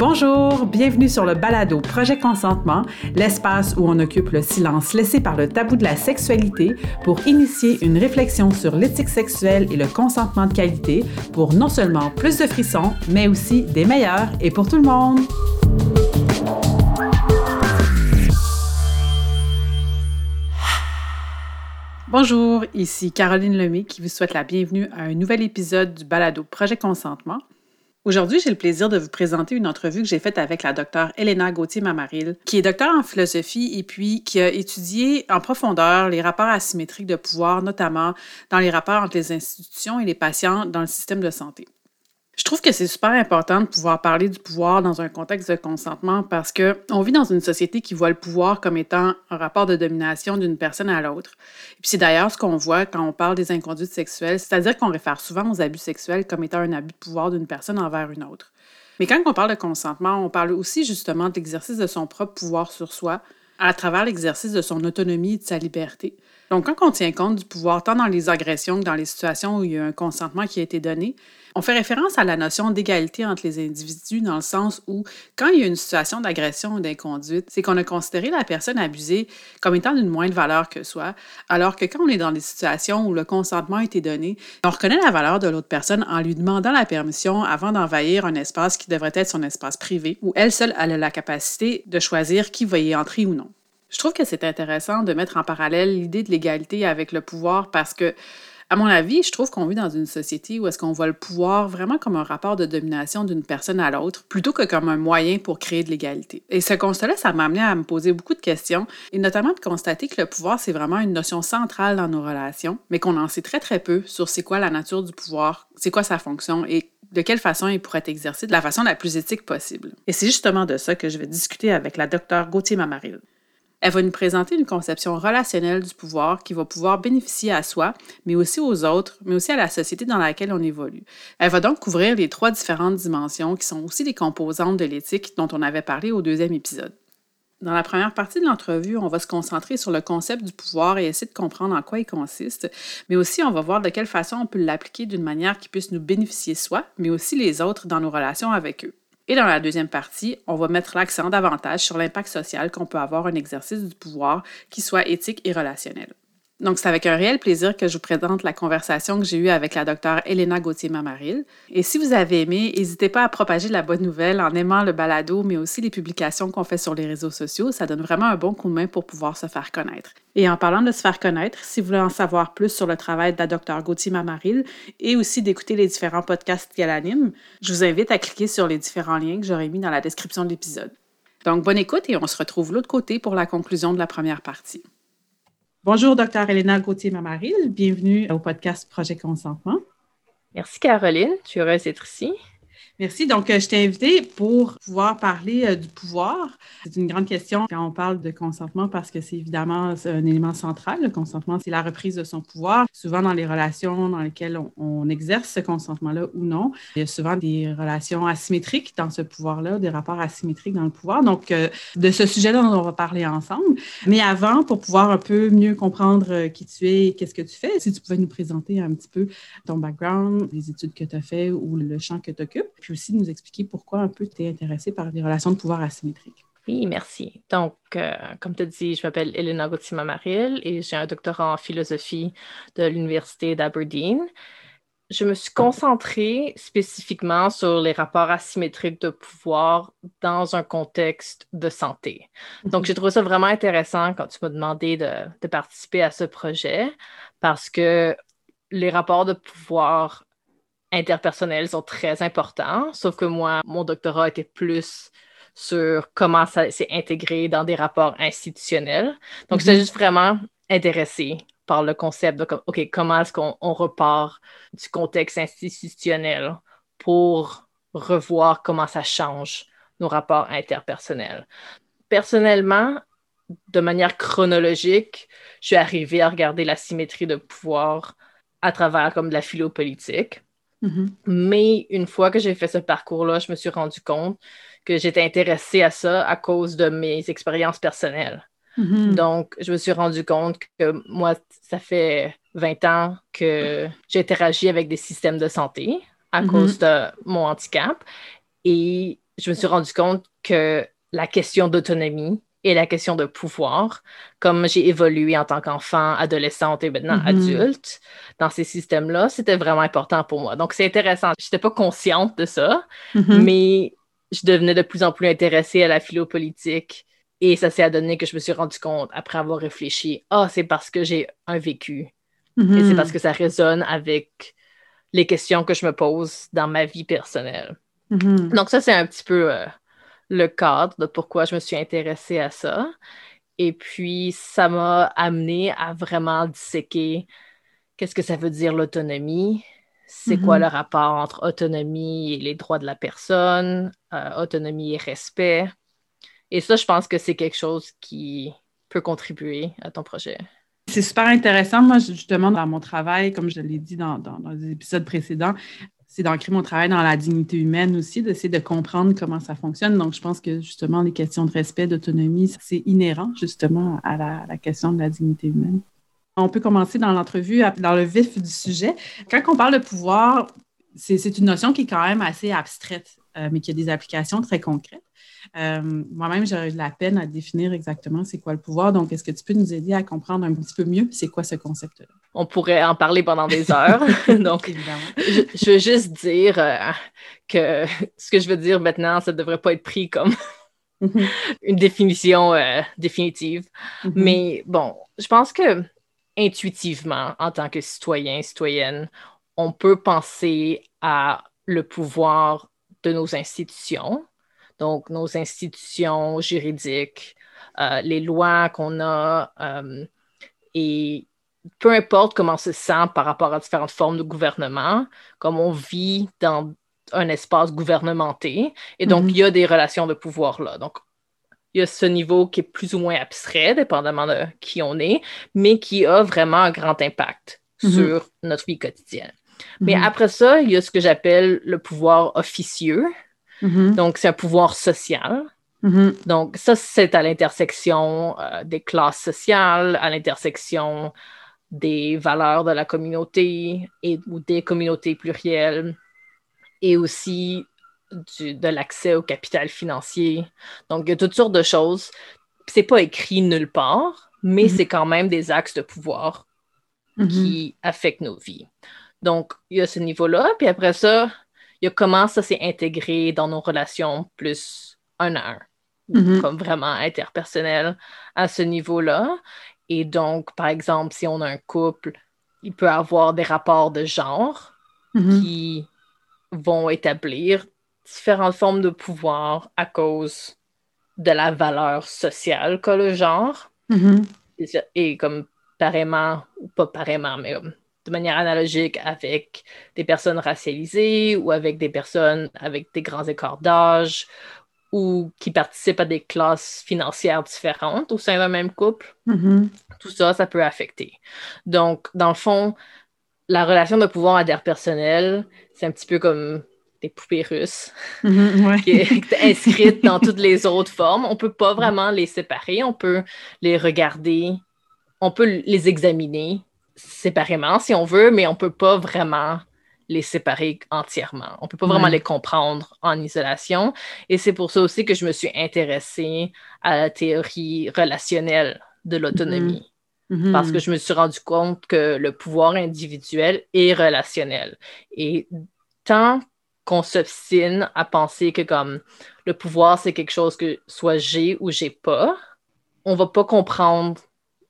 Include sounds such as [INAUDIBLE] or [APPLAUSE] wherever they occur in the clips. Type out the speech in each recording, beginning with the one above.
Bonjour, bienvenue sur le balado Projet Consentement, l'espace où on occupe le silence laissé par le tabou de la sexualité pour initier une réflexion sur l'éthique sexuelle et le consentement de qualité pour non seulement plus de frissons, mais aussi des meilleurs et pour tout le monde. Bonjour, ici Caroline Lemay qui vous souhaite la bienvenue à un nouvel épisode du balado Projet Consentement. Aujourd'hui, j'ai le plaisir de vous présenter une entrevue que j'ai faite avec la docteure Elena Gauthier-Mamaril, qui est docteur en philosophie et puis qui a étudié en profondeur les rapports asymétriques de pouvoir, notamment dans les rapports entre les institutions et les patients dans le système de santé. Je trouve que c'est super important de pouvoir parler du pouvoir dans un contexte de consentement parce que on vit dans une société qui voit le pouvoir comme étant un rapport de domination d'une personne à l'autre. Et puis c'est d'ailleurs ce qu'on voit quand on parle des inconduites sexuelles, c'est-à-dire qu'on réfère souvent aux abus sexuels comme étant un abus de pouvoir d'une personne envers une autre. Mais quand on parle de consentement, on parle aussi justement de l'exercice de son propre pouvoir sur soi à travers l'exercice de son autonomie et de sa liberté. Donc, quand on tient compte du pouvoir tant dans les agressions que dans les situations où il y a un consentement qui a été donné, on fait référence à la notion d'égalité entre les individus dans le sens où, quand il y a une situation d'agression ou d'inconduite, c'est qu'on a considéré la personne abusée comme étant d'une moindre valeur que soi, alors que quand on est dans des situations où le consentement a été donné, on reconnaît la valeur de l'autre personne en lui demandant la permission avant d'envahir un espace qui devrait être son espace privé, où elle seule a la capacité de choisir qui va y entrer ou non. Je trouve que c'est intéressant de mettre en parallèle l'idée de l'égalité avec le pouvoir parce que à mon avis, je trouve qu'on vit dans une société où est-ce qu'on voit le pouvoir vraiment comme un rapport de domination d'une personne à l'autre, plutôt que comme un moyen pour créer de l'égalité. Et ce constat-là, ça m'a amené à me poser beaucoup de questions, et notamment de constater que le pouvoir, c'est vraiment une notion centrale dans nos relations, mais qu'on en sait très très peu sur c'est quoi la nature du pouvoir, c'est quoi sa fonction et de quelle façon il pourrait être exercé de la façon la plus éthique possible. Et c'est justement de ça que je vais discuter avec la docteure Gauthier Mamaril. Elle va nous présenter une conception relationnelle du pouvoir qui va pouvoir bénéficier à soi, mais aussi aux autres, mais aussi à la société dans laquelle on évolue. Elle va donc couvrir les trois différentes dimensions qui sont aussi les composantes de l'éthique dont on avait parlé au deuxième épisode. Dans la première partie de l'entrevue, on va se concentrer sur le concept du pouvoir et essayer de comprendre en quoi il consiste, mais aussi on va voir de quelle façon on peut l'appliquer d'une manière qui puisse nous bénéficier soi, mais aussi les autres dans nos relations avec eux. Et dans la deuxième partie, on va mettre l'accent davantage sur l'impact social qu'on peut avoir un exercice du pouvoir qui soit éthique et relationnel. Donc, c'est avec un réel plaisir que je vous présente la conversation que j'ai eue avec la docteure Elena Gauthier-Mamaril. Et si vous avez aimé, n'hésitez pas à propager la bonne nouvelle en aimant le balado, mais aussi les publications qu'on fait sur les réseaux sociaux. Ça donne vraiment un bon coup de main pour pouvoir se faire connaître. Et en parlant de se faire connaître, si vous voulez en savoir plus sur le travail de la docteure Gauthier-Mamaril et aussi d'écouter les différents podcasts qu'elle anime, je vous invite à cliquer sur les différents liens que j'aurai mis dans la description de l'épisode. Donc, bonne écoute et on se retrouve l'autre côté pour la conclusion de la première partie. Bonjour, docteur Elena Gauthier-Mamaril. Bienvenue au podcast Projet Consentement. Merci, Caroline. Je suis heureuse d'être ici. Merci. Donc, euh, je t'ai invité pour pouvoir parler euh, du pouvoir. C'est une grande question quand on parle de consentement parce que c'est évidemment un élément central. Le consentement, c'est la reprise de son pouvoir. Souvent, dans les relations dans lesquelles on, exerce ce consentement-là ou non, il y a souvent des relations asymétriques dans ce pouvoir-là, des rapports asymétriques dans le pouvoir. Donc, euh, de ce sujet-là, on va parler ensemble. Mais avant, pour pouvoir un peu mieux comprendre qui tu es et qu'est-ce que tu fais, si tu pouvais nous présenter un petit peu ton background, les études que tu as fait ou le champ que tu occupes aussi nous expliquer pourquoi un peu tu es intéressé par les relations de pouvoir asymétriques. Oui, merci. Donc, euh, comme tu as dit, je m'appelle Elena Gauthier-Mamaril et j'ai un doctorat en philosophie de l'Université d'Aberdeen. Je me suis concentrée spécifiquement sur les rapports asymétriques de pouvoir dans un contexte de santé. Donc, j'ai trouvé ça vraiment intéressant quand tu m'as demandé de, de participer à ce projet parce que les rapports de pouvoir interpersonnels sont très importants, sauf que moi, mon doctorat était plus sur comment ça s'est intégré dans des rapports institutionnels. Donc, j'étais mhm. juste vraiment intéressée par le concept de, OK, comment est-ce qu'on repart du contexte institutionnel pour revoir comment ça change nos rapports interpersonnels. Personnellement, de manière chronologique, je suis arrivée à regarder la symétrie de pouvoir à travers comme de la philopolitique. Mm-hmm. Mais une fois que j'ai fait ce parcours-là, je me suis rendu compte que j'étais intéressée à ça à cause de mes expériences personnelles. Mm-hmm. Donc, je me suis rendu compte que moi, ça fait 20 ans que j'interagis avec des systèmes de santé à mm-hmm. cause de mon handicap. Et je me suis rendu compte que la question d'autonomie et la question de pouvoir, comme j'ai évolué en tant qu'enfant, adolescente et maintenant Mm-hmm. adulte dans ces systèmes-là, c'était vraiment important pour moi. Donc, c'est intéressant. Je n'étais pas consciente de ça, Mhm. mais je devenais de plus en plus intéressée à la philopolitique. Et ça s'est adonné que je me suis rendu compte, après avoir réfléchi, ah, c'est parce que j'ai un vécu. Et c'est parce que ça résonne avec les questions que je me pose dans ma vie personnelle. Donc, ça, c'est un petit peu euh, le cadre de pourquoi je me suis intéressée à ça. Et puis, ça m'a amené à vraiment disséquer qu'est-ce que ça veut dire l'autonomie, c'est quoi le rapport entre autonomie et les droits de la personne, euh, autonomie et respect? Et ça, je pense que c'est quelque chose qui peut contribuer à ton projet. C'est super intéressant. Moi, justement, dans mon travail, comme je l'ai dit dans, dans, dans les épisodes précédents, c'est d'ancrer mon travail dans la dignité humaine aussi, d'essayer de comprendre comment ça fonctionne. Donc, je pense que justement, les questions de respect, d'autonomie, c'est inhérent justement à la, question de la dignité humaine. On peut commencer dans l'entrevue dans le vif du sujet. Quand on parle de pouvoir, c'est une notion qui est quand même assez abstraite, euh, mais qui a des applications très concrètes. Euh, Moi-même, j'aurais eu de la peine à définir exactement c'est quoi le pouvoir. Donc, est-ce que tu peux nous aider à comprendre un petit peu mieux c'est quoi ce concept-là? On pourrait en parler pendant des heures. [LAUGHS] Donc, je, je veux juste dire euh, que ce que je veux dire maintenant, ça ne devrait pas être pris comme Mhm. une définition euh, définitive. Mhm. Mais bon, je pense que intuitivement, en tant que citoyen, citoyenne, on peut penser à le pouvoir de nos institutions, donc nos institutions juridiques, euh, les lois qu'on a, et peu importe comment on se sent par rapport à différentes formes de gouvernement, comme on vit dans un espace gouvernementé, et donc Mhm. il y a des relations de pouvoir là. Donc, il y a ce niveau qui est plus ou moins abstrait, dépendamment de qui on est, mais qui a vraiment un grand impact Mhm. sur notre vie quotidienne. Mais Mhm. après ça, il y a ce que j'appelle le pouvoir officieux. Donc, c'est un pouvoir social. Donc, ça, c'est à l'intersection euh, des classes sociales, à l'intersection des valeurs de la communauté et, ou des communautés plurielles, et aussi du- de l'accès au capital financier. Donc, il y a toutes sortes de choses. C'est pas écrit nulle part, mais Mhm. c'est quand même des axes de pouvoir Mhm. qui affectent nos vies. Donc, il y a ce niveau-là. Puis après ça, il y a comment ça s'est intégré dans nos relations plus un à un, Mhm. comme vraiment interpersonnel à ce niveau-là. Et donc, par exemple, si on a un couple, il peut avoir des rapports de genre Mhm. qui vont établir différentes formes de pouvoir à cause de la valeur sociale qu'a le genre. Mhm. Et comme pareillement, ou pas pareillement, mais de manière analogique avec des personnes racialisées ou avec des personnes avec des grands écarts d'âge ou qui participent à des classes financières différentes au sein d'un même couple. Mhm. Tout ça, ça peut affecter. Donc, dans le fond, la relation de pouvoir interpersonnel, c'est un petit peu comme des poupées russes [LAUGHS] Mhm. Ouais. qui est inscrite dans toutes les autres formes. On peut pas vraiment les séparer, on peut les regarder, on peut les examiner séparément si on veut, mais on peut pas vraiment les séparer entièrement. On peut pas vraiment Ouais. les comprendre en isolation. Et c'est pour ça aussi que je me suis intéressée à la théorie relationnelle de l'autonomie Mhm. parce que je me suis rendu compte que le pouvoir individuel est relationnel. Et tant qu'on s'obstine à penser que comme le pouvoir, c'est quelque chose que soit j'ai ou j'ai pas, on va pas comprendre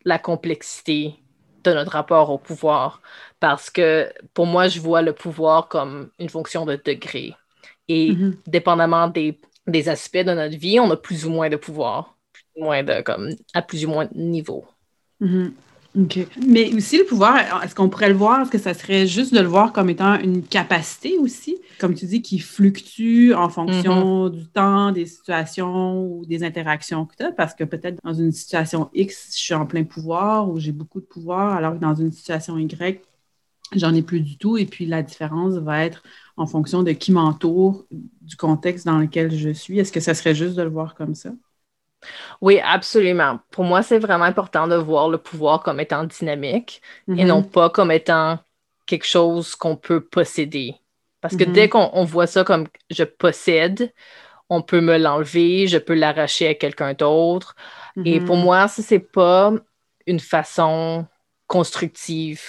la complexité de notre rapport au pouvoir. Parce que pour moi, je vois le pouvoir comme une fonction de degré. Et Mhm. dépendamment des, des aspects de notre vie, on a plus ou moins de pouvoir, plus ou moins de, comme, à plus ou moins de niveau. Mhm. OK. Mais aussi, le pouvoir, est-ce qu'on pourrait le voir? Est-ce que ça serait juste de le voir comme étant une capacité aussi? Comme tu dis, qui fluctue en fonction du temps, des situations ou des interactions que tu as? Parce que peut-être dans une situation X, je suis en plein pouvoir ou j'ai beaucoup de pouvoir, alors que dans une situation Y, j'en ai plus du tout. Et puis la différence va être en fonction de qui m'entoure, du contexte dans lequel je suis. Est-ce que ça serait juste de le voir comme ça? Oui, absolument. Pour moi, c'est vraiment important de voir le pouvoir comme étant dynamique et non pas comme étant quelque chose qu'on peut posséder. Parce que dès qu'on on voit ça comme je possède, on peut me l'enlever, je peux l'arracher à quelqu'un d'autre. Et pour Mhm. moi, ça, c'est pas une façon constructive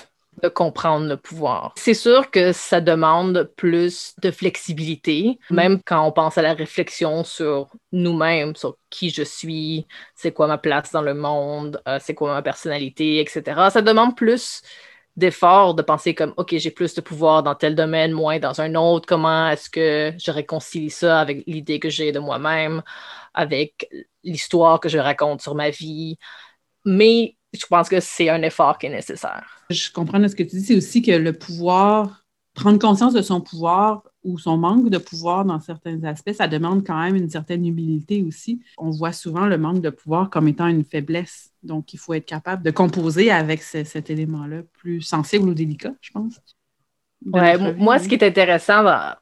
de comprendre le pouvoir. C'est sûr que ça demande plus de flexibilité, Mhm. même quand on pense à la réflexion sur nous-mêmes, sur qui je suis, c'est quoi ma place dans le monde, euh, c'est quoi ma personnalité, etc. Ça demande plus d'effort de penser comme, OK, j'ai plus de pouvoir dans tel domaine, moins dans un autre. Comment est-ce que je réconcilie ça avec l'idée que j'ai de moi-même, avec l'histoire que je raconte sur ma vie? Mais je pense que c'est un effort qui est nécessaire. Je comprends de ce que tu dis, c'est aussi que le pouvoir, prendre conscience de son pouvoir ou son manque de pouvoir dans certains aspects, ça demande quand même une certaine humilité aussi. On voit souvent le manque de pouvoir comme étant une faiblesse. Donc, il faut être capable de composer avec ce- cet élément-là, plus sensible ou délicat, je pense. Ouais, moi, ce qui est intéressant, ben,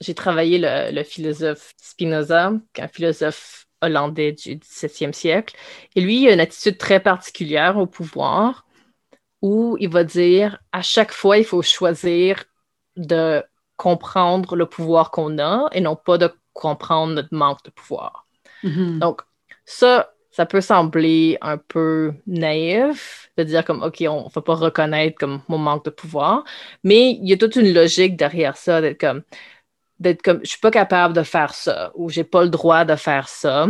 j'ai travaillé le, le philosophe Spinoza, qui est un philosophe hollandais du 17e siècle. Et lui, il a une attitude très particulière au pouvoir où il va dire à chaque fois, il faut choisir de comprendre le pouvoir qu'on a et non pas de comprendre notre manque de pouvoir. Mhm. Donc, ça, ça peut sembler un peu naïf de dire comme, OK, on ne va pas reconnaître comme mon manque de pouvoir, mais il y a toute une logique derrière ça, d'être comme, d'être comme, je suis pas capable de faire ça ou j'ai pas le droit de faire ça.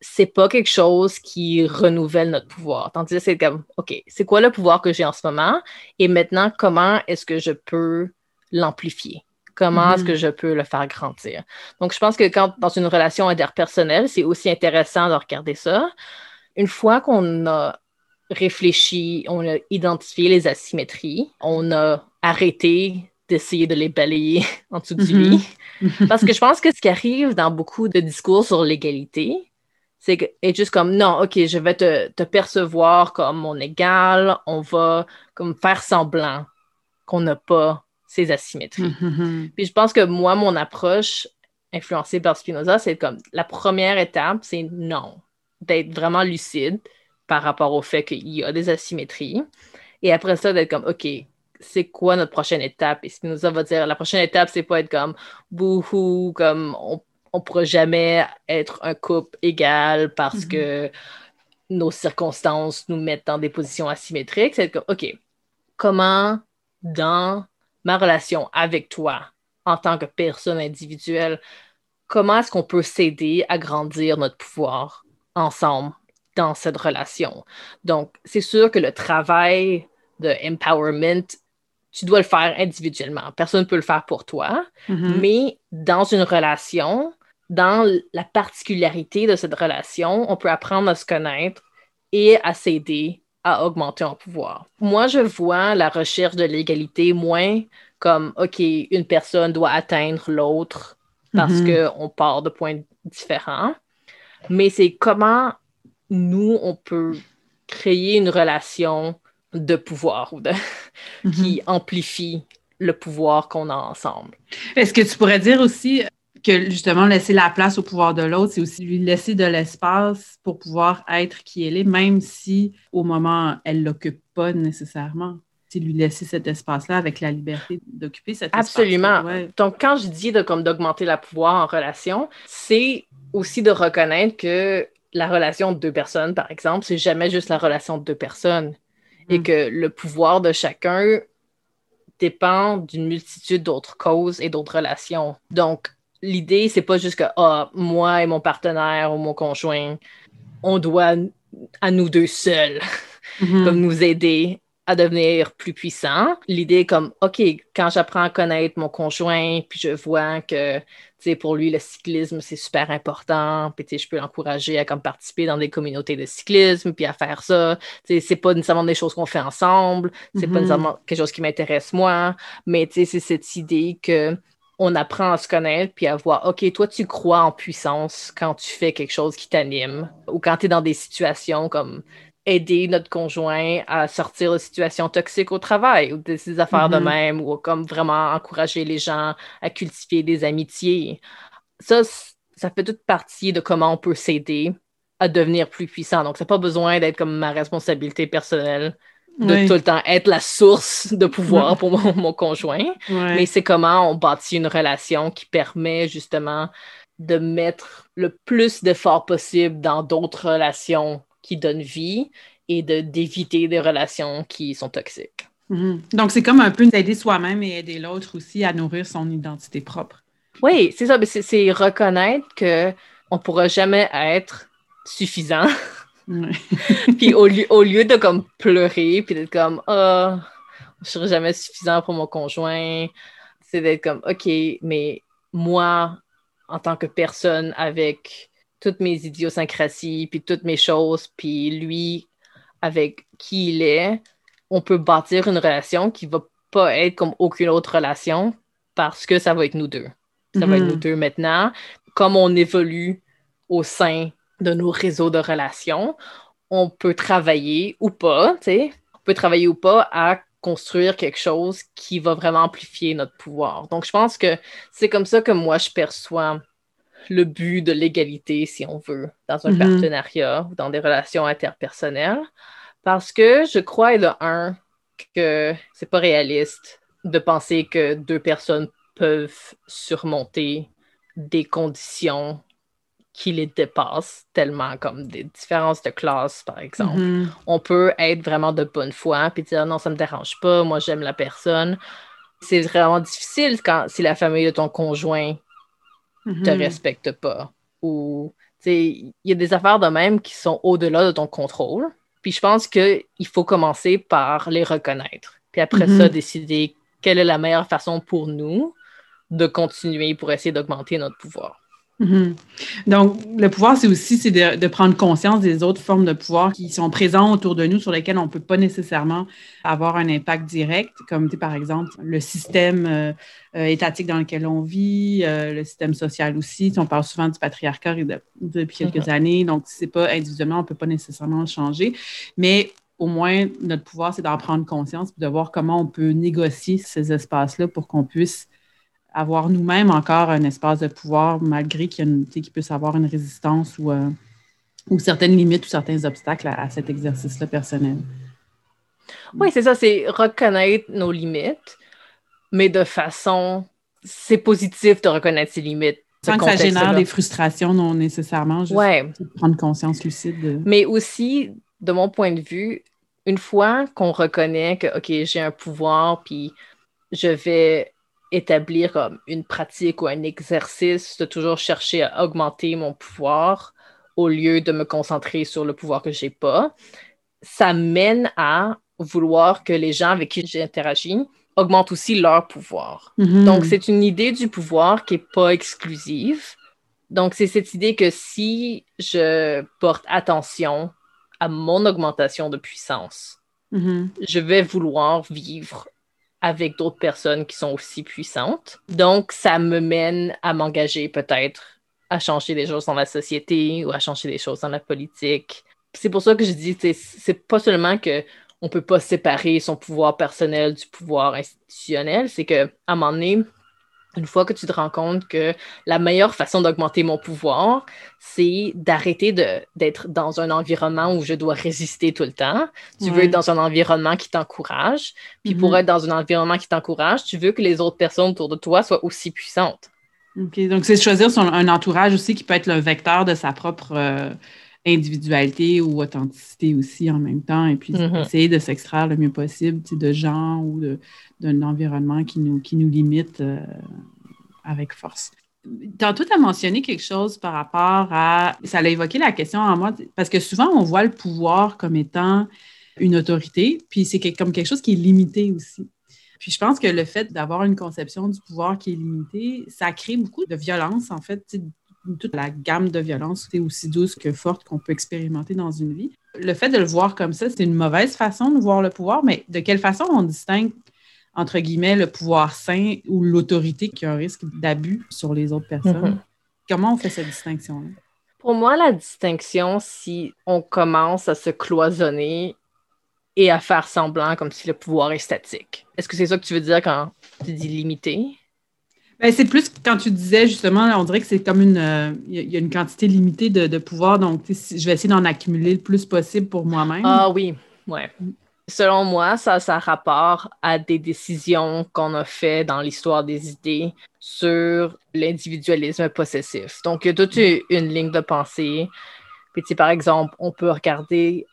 C'est pas quelque chose qui renouvelle notre pouvoir. Tandis que c'est comme, OK, c'est quoi le pouvoir que j'ai en ce moment? Et maintenant, comment est-ce que je peux l'amplifier? Comment est-ce Mhm. que je peux le faire grandir? Donc, je pense que quand dans une relation interpersonnelle, c'est aussi intéressant de regarder ça. Une fois qu'on a réfléchi, on a identifié les asymétries, on a arrêté d'essayer de les balayer [LAUGHS] en dessous du Mhm. lit. Parce que je pense que ce qui arrive dans beaucoup de discours sur l'égalité, c'est que être juste comme non, ok, je vais te, te percevoir comme mon égal, on va comme faire semblant qu'on n'a pas ces asymétries. Mhm. Puis je pense que moi, mon approche influencée par Spinoza, c'est comme la première étape, c'est non, d'être vraiment lucide par rapport au fait qu'il y a des asymétries. Et après ça, d'être comme, OK, c'est quoi notre prochaine étape? Et Spinoza va dire, la prochaine étape, c'est pas être comme, bouhou, comme on, on pourra jamais être un couple égal parce Mhm. que nos circonstances nous mettent dans des positions asymétriques. C'est comme, OK, comment dans ma relation avec toi, en tant que personne individuelle, comment est-ce qu'on peut s'aider à grandir notre pouvoir ensemble dans cette relation? Donc, c'est sûr que le travail de empowerment, tu dois le faire individuellement. Personne ne peut le faire pour toi, Mhm. mais dans une relation, dans la particularité de cette relation, on peut apprendre à se connaître et à s'aider à augmenter en pouvoir. Moi, je vois la recherche de l'égalité moins comme, OK, une personne doit atteindre l'autre parce Mhm. qu'on part de points différents, mais c'est comment nous, on peut créer une relation de pouvoir ou de, Mhm. qui amplifie le pouvoir qu'on a ensemble. Est-ce que tu pourrais dire aussi que justement laisser la place au pouvoir de l'autre, c'est aussi lui laisser de l'espace pour pouvoir être qui elle est, même si au moment elle l'occupe pas nécessairement. C'est lui laisser cet espace-là avec la liberté d'occuper cet Absolument. espace. Ouais. Donc, quand je dis de, comme, d'augmenter la pouvoir en relation, c'est aussi de reconnaître que la relation de deux personnes, par exemple, c'est jamais juste la relation de deux personnes et Mm. que le pouvoir de chacun dépend d'une multitude d'autres causes et d'autres relations. Donc, l'idée, c'est pas juste que ah, moi et mon partenaire ou mon conjoint, on doit à nous deux seuls [LAUGHS] Mhm. comme nous aider à devenir plus puissants. L'idée comme, OK, quand j'apprends à connaître mon conjoint, puis je vois que, pour lui, le cyclisme, c'est super important, puis, je peux l'encourager à comme participer dans des communautés de cyclisme, puis à faire ça. C'est pas nécessairement des choses qu'on fait ensemble, c'est pas Mhm. nécessairement quelque chose qui m'intéresse moi, mais, c'est cette idée que on apprend à se connaître puis à voir, OK, toi, tu crois en puissance quand tu fais quelque chose qui t'anime ou quand tu es dans des situations comme aider notre conjoint à sortir de situations toxiques au travail ou de ces affaires de Mhm. même ou comme vraiment encourager les gens à cultiver des amitiés. Ça, ça fait toute partie de comment on peut s'aider à devenir plus puissant. Donc, ça n'a pas besoin d'être comme ma responsabilité personnelle de tout le temps être la source de pouvoir pour mon, mon conjoint. Mais c'est comment on bâtit une relation qui permet justement de mettre le plus d'efforts possible dans d'autres relations qui donnent vie et d'éviter des relations qui sont toxiques. Mhm. Donc, c'est comme un peu d'aider soi-même et aider l'autre aussi à nourrir son identité propre. Oui, c'est ça. C'est reconnaître qu'on ne pourra jamais être suffisant. [LAUGHS] puis au lieu, au lieu de comme pleurer, puis d'être comme oh, je serai jamais suffisant pour mon conjoint, c'est d'être comme OK, mais moi, en tant que personne avec toutes mes idiosyncrasies, puis toutes mes choses, puis lui, avec qui il est, on peut bâtir une relation qui va pas être comme aucune autre relation parce que ça va être nous deux. Ça va être mhm. nous deux maintenant. Comme on évolue au sein de nos réseaux de relations, on peut travailler ou pas, tu sais, on peut travailler ou pas à construire quelque chose qui va vraiment amplifier notre pouvoir. Donc, je pense que c'est comme ça que moi, je perçois le but de l'égalité, si on veut, dans un mhm. partenariat ou dans des relations interpersonnelles. Parce que je crois, de un, que c'est pas réaliste de penser que deux personnes peuvent surmonter des conditions qui les dépassent tellement, comme des différences de classe, par exemple. Mm-hmm. On peut être vraiment de bonne foi puis dire non, ça me dérange pas, moi j'aime la personne. C'est vraiment difficile quand si la famille de ton conjoint te mm-hmm. respecte pas ou il y a des affaires de même qui sont au-delà de ton contrôle. Puis je pense qu'il faut commencer par les reconnaître. Puis après ça, mm-hmm. décider quelle est la meilleure façon pour nous de continuer pour essayer d'augmenter notre pouvoir. Mhm. Donc, le pouvoir, c'est aussi c'est de, prendre conscience des autres formes de pouvoir qui sont présentes autour de nous, sur lesquelles on ne peut pas nécessairement avoir un impact direct, comme par exemple le système euh, euh, étatique dans lequel on vit, euh, le système social aussi. On parle souvent du patriarcat depuis quelques mhm. années, donc c'est pas individuellement, on ne peut pas nécessairement le changer, mais au moins, notre pouvoir, c'est d'en prendre conscience et de voir comment on peut négocier ces espaces-là pour qu'on puisse avoir nous-mêmes encore un espace de pouvoir, malgré qu'il puisse avoir une résistance ou, euh, ou certaines limites ou certains obstacles à, cet exercice-là personnel. Oui, c'est ça, c'est reconnaître nos limites, mais de façon, c'est positif de reconnaître ses limites. Sans que ça génère des frustrations non nécessairement, juste prendre conscience lucide. Mais aussi, de mon point de vue, une fois qu'on reconnaît que, OK, j'ai un pouvoir, puis je vais établir comme une pratique ou un exercice de toujours chercher à augmenter mon pouvoir au lieu de me concentrer sur le pouvoir que j'ai pas, ça mène à vouloir que les gens avec qui j'interagis augmentent aussi leur pouvoir. Mm-hmm. Donc, c'est une idée du pouvoir qui n'est pas exclusive. Donc, c'est cette idée que si je porte attention à mon augmentation de puissance, mm-hmm. je vais vouloir vivre avec d'autres personnes qui sont aussi puissantes. Donc, ça me mène à m'engager peut-être à changer des choses dans la société ou à changer des choses dans la politique. C'est pour ça que je dis, c'est pas seulement que on peut pas séparer son pouvoir personnel du pouvoir institutionnel, c'est que à un moment donné, une fois que tu te rends compte que la meilleure façon d'augmenter mon pouvoir, c'est d'arrêter d'être dans un environnement où je dois résister tout le temps. Tu veux être dans un environnement qui t'encourage. Puis pour mm-hmm. être dans un environnement qui t'encourage, tu veux que les autres personnes autour de toi soient aussi puissantes. OK. Donc, c'est choisir son, un entourage aussi qui peut être le vecteur de sa propre euh, individualité ou authenticité aussi en même temps. Et puis, mm-hmm. essayer de s'extraire le mieux possible de gens ou d'un environnement qui nous, qui nous limite euh, avec force. Tantôt, tu as mentionné quelque chose par rapport à. Ça a évoqué la question en moi, parce que souvent, on voit le pouvoir comme étant une autorité, puis c'est comme quelque chose qui est limité aussi. Puis je pense que le fait d'avoir une conception du pouvoir qui est limitée, ça crée beaucoup de violence, en fait, toute la gamme de violence est aussi douce que forte qu'on peut expérimenter dans une vie. Le fait de le voir comme ça, c'est une mauvaise façon de voir le pouvoir, mais de quelle façon on distingue entre guillemets, le pouvoir sain ou l'autorité qui a un risque d'abus sur les autres personnes? Mhm. Comment on fait cette distinction-là? Pour moi, la distinction, si on commence à se cloisonner et à faire semblant comme si le pouvoir est statique. Est-ce que c'est ça que tu veux dire quand tu dis limité? Ben, c'est plus quand tu disais justement, on dirait que c'est comme une. Il y, a une quantité limitée de, pouvoir, donc je vais essayer d'en accumuler le plus possible pour moi-même. Ah oui, ouais. Selon moi, ça, ça rapport à des décisions qu'on a faites dans l'histoire des idées sur l'individualisme possessif. Donc, il y a toute une ligne de pensée. Puis, par exemple, on peut regarder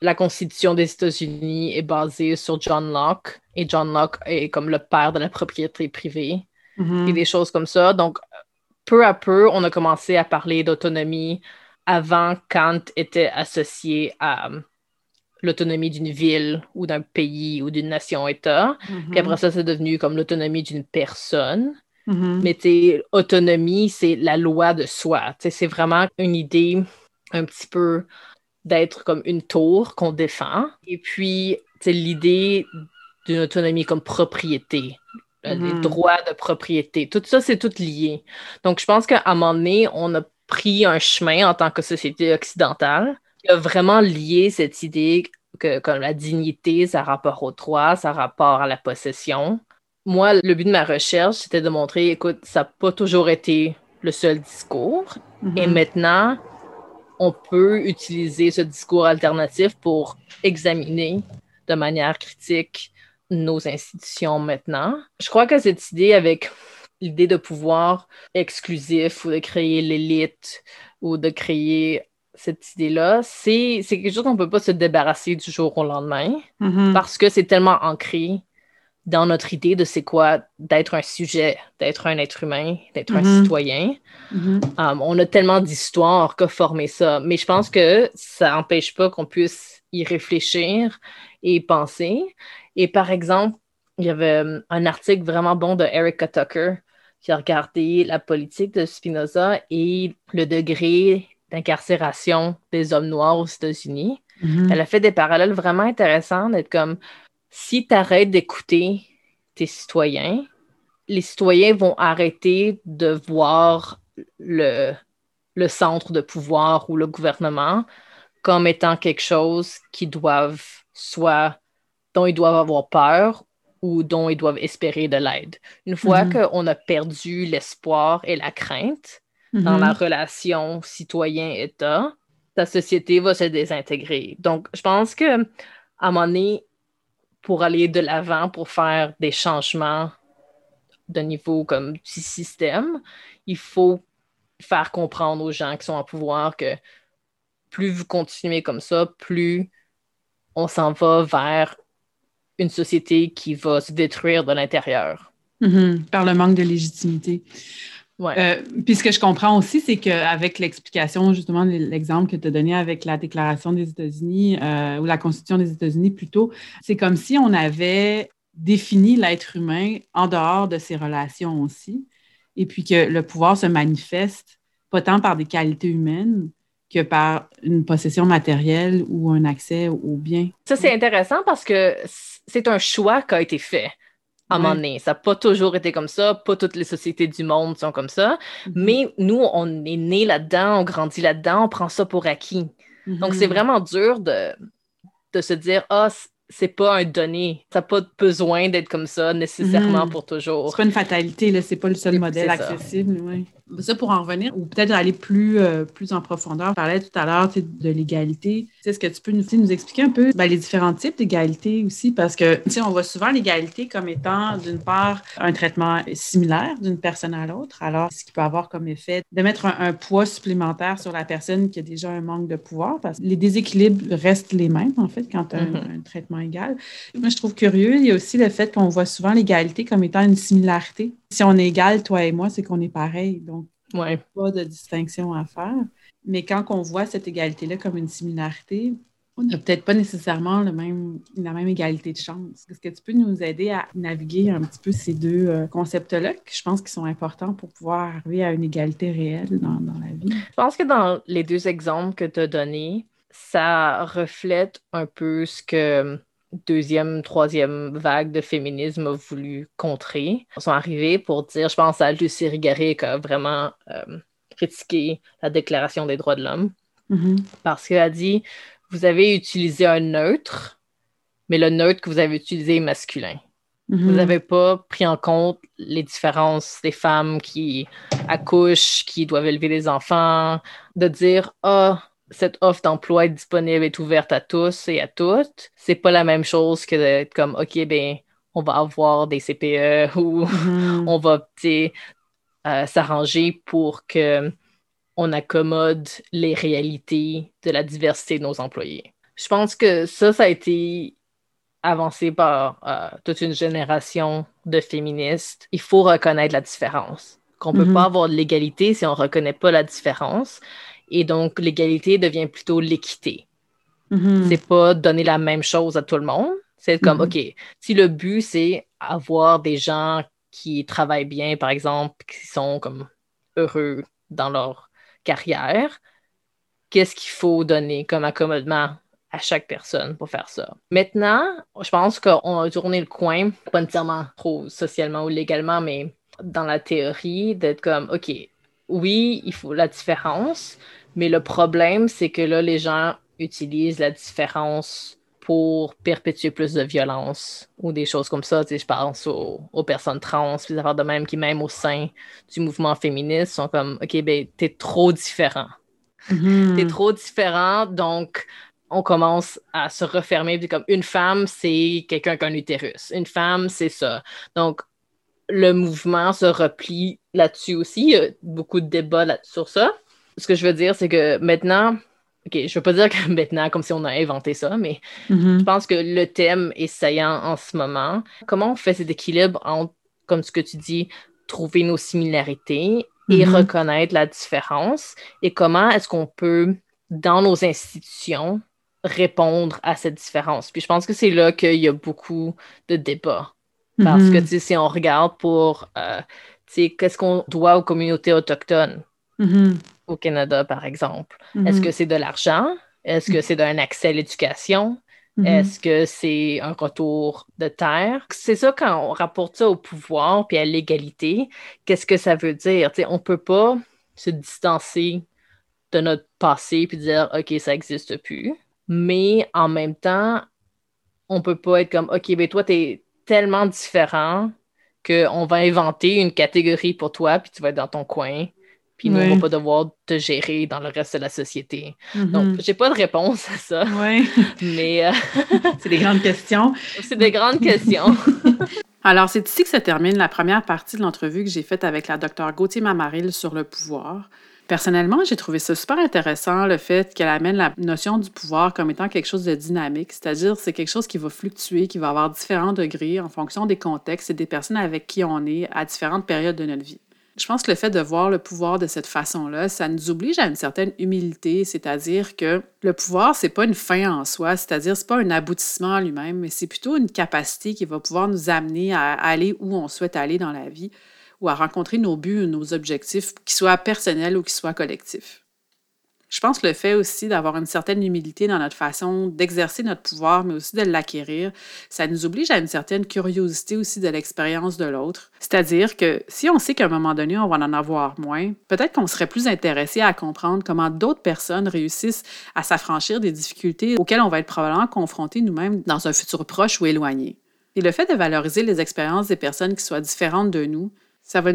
la Constitution des États-Unis est basée sur John Locke et John Locke est comme le père de la propriété privée mm-hmm. et des choses comme ça. Donc, peu à peu, on a commencé à parler d'autonomie avant Kant était associé à euh, l'autonomie d'une ville ou d'un pays ou d'une nation-État. Mm-hmm. Puis après ça, c'est devenu comme l'autonomie d'une personne. Mm-hmm. Mais autonomie, c'est la loi de soi. C'est vraiment une idée un petit peu d'être comme une tour qu'on défend. Et puis, l'idée d'une autonomie comme propriété, les mm-hmm. droits de propriété. Tout ça, c'est tout lié. Donc, je pense qu'à un moment donné, on a pris un chemin en tant que société occidentale qui a vraiment lié cette idée que comme la dignité, ça rapport au droit, ça rapport à la possession. Moi, le but de ma recherche, c'était de montrer, écoute, ça n'a pas toujours été le seul discours. Et mm-hmm. maintenant, on peut utiliser ce discours alternatif pour examiner de manière critique nos institutions maintenant. Je crois que cette idée avec l'idée de pouvoir exclusif ou de créer l'élite ou de créer cette idée-là, c'est quelque chose qu'on ne peut pas se débarrasser du jour au lendemain mm-hmm. parce que c'est tellement ancré dans notre idée de c'est quoi d'être un sujet, d'être un être humain, d'être un mm-hmm. citoyen. Mm-hmm. Um, on a tellement d'histoires qu'a formé ça, mais je pense que ça n'empêche pas qu'on puisse y réfléchir et penser. Et par exemple, il y avait um, un article vraiment bon de Erica Tucker qui a regardé la politique de Spinoza et le degré d'incarcération des hommes noirs aux États-Unis. Mm-hmm. Elle a fait des parallèles vraiment intéressants d'être comme si tu arrêtes d'écouter tes citoyens, les citoyens vont arrêter de voir le, le centre de pouvoir ou le gouvernement comme étant quelque chose qui doivent soit dont ils doivent avoir peur ou dont ils doivent espérer de l'aide. Une fois mm-hmm. qu'on a perdu l'espoir et la crainte dans la mm-hmm. relation citoyen-État, ta société va se désintégrer. Donc, je pense que à un moment donné, pour aller de l'avant, pour faire des changements de niveau comme du système, il faut faire comprendre aux gens qui sont en pouvoir que plus vous continuez comme ça, plus on s'en va vers une société qui va se détruire de l'intérieur. Mm-hmm. par le manque de légitimité. Euh, puis ce que je comprends aussi, c'est qu'avec l'explication, justement, l'exemple que tu as donné avec la Déclaration des États-Unis euh, ou la Constitution des États-Unis plutôt, c'est comme si on avait défini l'être humain en dehors de ses relations aussi, et puis que le pouvoir se manifeste pas tant par des qualités humaines que par une possession matérielle ou un accès aux biens. Ça, c'est intéressant parce que c'est un choix qui a été fait à un moment donné. Ça n'a pas toujours été comme ça, pas toutes les sociétés du monde sont comme ça, mm-hmm. mais nous, on est né là-dedans, on grandit là-dedans, on prend ça pour acquis. Donc, c'est vraiment dur de, de se dire, ah, c'est pas un donné. Ça n'a pas besoin d'être comme ça nécessairement mm-hmm. pour toujours. C'est pas une fatalité, là. C'est pas le seul modèle accessible. Oui. Ça, pour en revenir, ou peut-être aller plus, euh, plus en profondeur, on parlait tout à l'heure de l'égalité. Est-ce que tu peux nous, nous expliquer un peu ben, les différents types d'égalité aussi? Parce que, on voit souvent l'égalité comme étant, d'une part, un traitement similaire d'une personne à l'autre. Alors, ce qui peut avoir comme effet de mettre un, poids supplémentaire sur la personne qui a déjà un manque de pouvoir, parce que les déséquilibres restent les mêmes, en fait, quand tu un, mm-hmm. un, traitement égal. Moi, je trouve curieux, il y a aussi le fait qu'on voit souvent l'égalité comme étant une similarité. Si on est égal, toi et moi, c'est qu'on est pareil. Donc, Ouais. Pas de distinction à faire. Mais quand on voit cette égalité-là comme une similarité, on n'a peut-être pas nécessairement le même, la même égalité de chance. Est-ce que tu peux nous aider à naviguer un petit peu ces deux euh, concepts-là, que je pense qu'ils sont importants pour pouvoir arriver à une égalité réelle dans, dans la vie? Je pense que dans les deux exemples que tu as donnés, ça reflète un peu ce que deuxième, troisième vague de féminisme a voulu contrer. Ils sont arrivés pour dire, je pense à Lucie Rigaret qui a vraiment euh, critiqué la Déclaration des droits de l'homme mm-hmm. parce qu'elle a dit, vous avez utilisé un neutre, mais le neutre que vous avez utilisé est masculin. Mm-hmm. Vous n'avez pas pris en compte les différences des femmes qui accouchent, qui doivent élever des enfants, de dire, ah, cette offre d'emploi est disponible, est ouverte à tous et à toutes, c'est pas la même chose que d'être comme, OK, ben, on va avoir des CPE [LAUGHS] ou mm-hmm. on va euh, s'arranger pour que on accommode les réalités de la diversité de nos employés. Je pense que ça, ça a été avancé par euh, toute une génération de féministes. Il faut reconnaître la différence. Qu'on ne peut mm-hmm. pas avoir de l'égalité si on ne reconnaît pas la différence. Et donc, l'égalité devient plutôt l'équité. Mm-hmm. C'est pas donner la même chose à tout le monde. C'est comme, mm-hmm. OK, si le but, c'est avoir des gens qui travaillent bien, par exemple, qui sont comme heureux dans leur carrière, qu'est-ce qu'il faut donner comme accommodement à chaque personne pour faire ça? Maintenant, je pense qu'on a tourné le coin, pas nécessairement trop socialement ou légalement, mais dans la théorie, d'être comme, OK, oui, il faut la différence, mais le problème, c'est que là, les gens utilisent la différence pour perpétuer plus de violence ou des choses comme ça. Tu sais, je pense aux, personnes trans, puis des de même qui, même au sein du mouvement féministe, sont comme OK, ben, t'es trop différent. Mm-hmm. T'es trop différent, donc on commence à se refermer. Puis comme une femme, c'est quelqu'un qui a un utérus. Une femme, c'est ça. Donc, le mouvement se replie là-dessus aussi. Il y a beaucoup de débats là sur ça. Ce que je veux dire, c'est que maintenant, OK, je veux pas dire que [LAUGHS] maintenant, comme si on a inventé ça, mais mm-hmm. je pense que le thème est saillant en ce moment. Comment on fait cet équilibre entre, comme ce que tu dis, trouver nos similarités et mm-hmm. reconnaître la différence? Et comment est-ce qu'on peut, dans nos institutions, répondre à cette différence? Puis je pense que c'est là qu'il y a beaucoup de débats. Parce que, mm-hmm. si on regarde pour, euh, tu sais, qu'est-ce qu'on doit aux communautés autochtones? au Canada, par exemple? Est-ce mhm. que c'est de l'argent? Est-ce que c'est d'un accès à l'éducation? Est-ce que c'est un retour de terre? C'est ça quand on rapporte ça au pouvoir puis à l'égalité, qu'est-ce que ça veut dire? on ne peut pas se distancer de notre passé puis dire OK, ça n'existe plus. Mais en même temps, on ne peut pas être comme OK, ben toi, tu es tellement différent qu'on va inventer une catégorie pour toi, puis tu vas être dans ton coin, puis nous, on va pas devoir te gérer dans le reste de la société. Donc, Donc, j'ai pas de réponse à ça. Oui. [LAUGHS] Mais. Euh, [LAUGHS] c'est des grandes questions. C'est des grandes questions. [LAUGHS] Alors, c'est ici que se termine la première partie de l'entrevue que j'ai faite avec la docteure Gauthier Mamaril sur le pouvoir. Personnellement, j'ai trouvé ça super intéressant, le fait qu'elle amène la notion du pouvoir comme étant quelque chose de dynamique, c'est-à-dire c'est quelque chose qui va fluctuer, qui va avoir différents degrés en fonction des contextes et des personnes avec qui on est à différentes périodes de notre vie. Je pense que le fait de voir le pouvoir de cette façon-là, ça nous oblige à une certaine humilité, c'est-à-dire que le pouvoir, c'est pas une fin en soi, c'est-à-dire c'est pas un aboutissement en lui-même, mais c'est plutôt une capacité qui va pouvoir nous amener à aller où on souhaite aller dans la vie ou à rencontrer nos buts, nos objectifs, qu'ils soient personnels ou qu'ils soient collectifs. Je pense que le fait aussi d'avoir une certaine humilité dans notre façon d'exercer notre pouvoir, mais aussi de l'acquérir, ça nous oblige à une certaine curiosité aussi de l'expérience de l'autre. C'est-à-dire que si on sait qu'à un moment donné, on va en avoir moins, peut-être qu'on serait plus intéressé à comprendre comment d'autres personnes réussissent à s'affranchir des difficultés auxquelles on va être probablement confrontés nous-mêmes dans un futur proche ou éloigné. Et le fait de valoriser les expériences des personnes qui soient différentes de nous,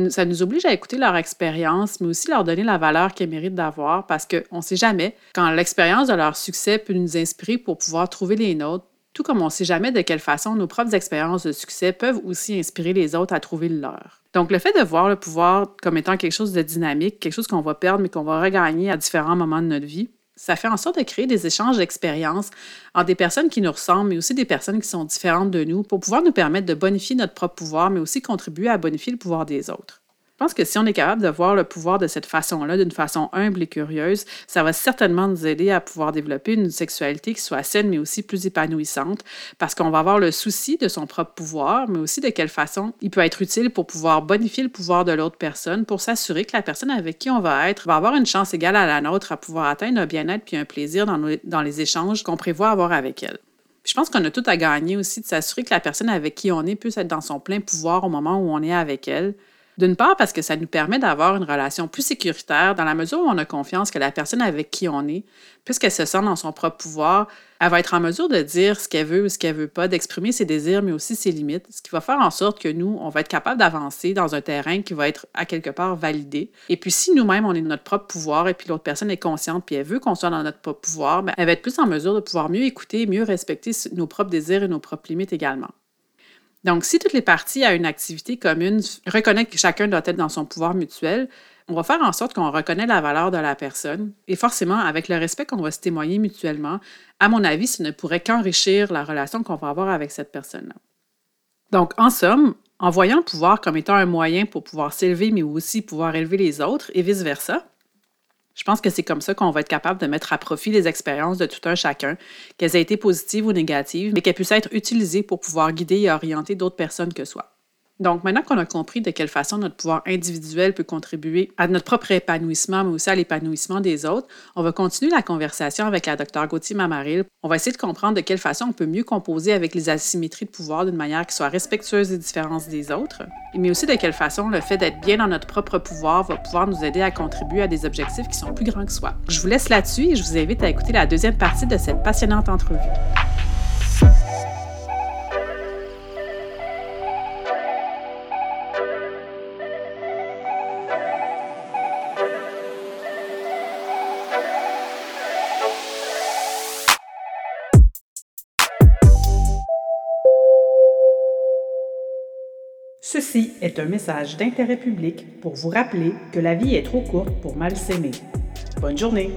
ça, nous oblige à écouter leur expérience, mais aussi leur donner la valeur qu'elles méritent d'avoir parce qu'on ne sait jamais quand l'expérience de leur succès peut nous inspirer pour pouvoir trouver les nôtres, tout comme on ne sait jamais de quelle façon nos propres expériences de succès peuvent aussi inspirer les autres à trouver le leur. Donc, le fait de voir le pouvoir comme étant quelque chose de dynamique, quelque chose qu'on va perdre mais qu'on va regagner à différents moments de notre vie, ça fait en sorte de créer des échanges d'expériences entre des personnes qui nous ressemblent, mais aussi des personnes qui sont différentes de nous pour pouvoir nous permettre de bonifier notre propre pouvoir, mais aussi contribuer à bonifier le pouvoir des autres. Je pense que si on est capable de voir le pouvoir de cette façon-là, d'une façon humble et curieuse, ça va certainement nous aider à pouvoir développer une sexualité qui soit saine, mais aussi plus épanouissante, parce qu'on va avoir le souci de son propre pouvoir, mais aussi de quelle façon il peut être utile pour pouvoir bonifier le pouvoir de l'autre personne, pour s'assurer que la personne avec qui on va être va avoir une chance égale à la nôtre à pouvoir atteindre un bien-être puis un plaisir dans, dans les échanges qu'on prévoit avoir avec elle. je pense qu'on a tout à gagner aussi de s'assurer que la personne avec qui on est puisse être dans son plein pouvoir au moment où on est avec elle, D'une part, parce que ça nous permet d'avoir une relation plus sécuritaire dans la mesure où on a confiance que la personne avec qui on est, puisqu'elle se sent dans son propre pouvoir, elle va être en mesure de dire ce qu'elle veut ou ce qu'elle veut pas, d'exprimer ses désirs, mais aussi ses limites, ce qui va faire en sorte que nous, on va être capable d'avancer dans un terrain qui va être à quelque part validé. Et puis, si nous-mêmes, on est de notre propre pouvoir et puis l'autre personne est consciente puis elle veut qu'on soit dans notre propre pouvoir, bien, elle va être plus en mesure de pouvoir mieux écouter, mieux respecter nos propres désirs et nos propres limites également. Donc, si toutes les parties à une activité commune reconnaissent que chacun doit être dans son pouvoir mutuel, on va faire en sorte qu'on reconnaît la valeur de la personne et forcément, avec le respect qu'on va se témoigner mutuellement, à mon avis, ce ne pourrait qu'enrichir la relation qu'on va avoir avec cette personne-là. Donc, en somme, en voyant le pouvoir comme étant un moyen pour pouvoir s'élever, mais aussi pouvoir élever les autres et vice-versa, je pense que c'est comme ça qu'on va être capable de mettre à profit les expériences de tout un chacun, qu'elles aient été positives ou négatives, mais qu'elles puissent être utilisées pour pouvoir guider et orienter d'autres personnes que soi. Donc, maintenant qu'on a compris de quelle façon notre pouvoir individuel peut contribuer à notre propre épanouissement, mais aussi à l'épanouissement des autres, on va continuer la conversation avec la Dr Gauthier Mamaril. On va essayer de comprendre de quelle façon on peut mieux composer avec les asymétries de pouvoir d'une manière qui soit respectueuse des différences des autres, mais aussi de quelle façon le fait d'être bien dans notre propre pouvoir va pouvoir nous aider à contribuer à des objectifs qui sont plus grands que soi. Je vous laisse là-dessus et je vous invite à écouter la deuxième partie de cette passionnante entrevue. Ceci est un message d'intérêt public pour vous rappeler que la vie est trop courte pour mal s'aimer. Bonne journée!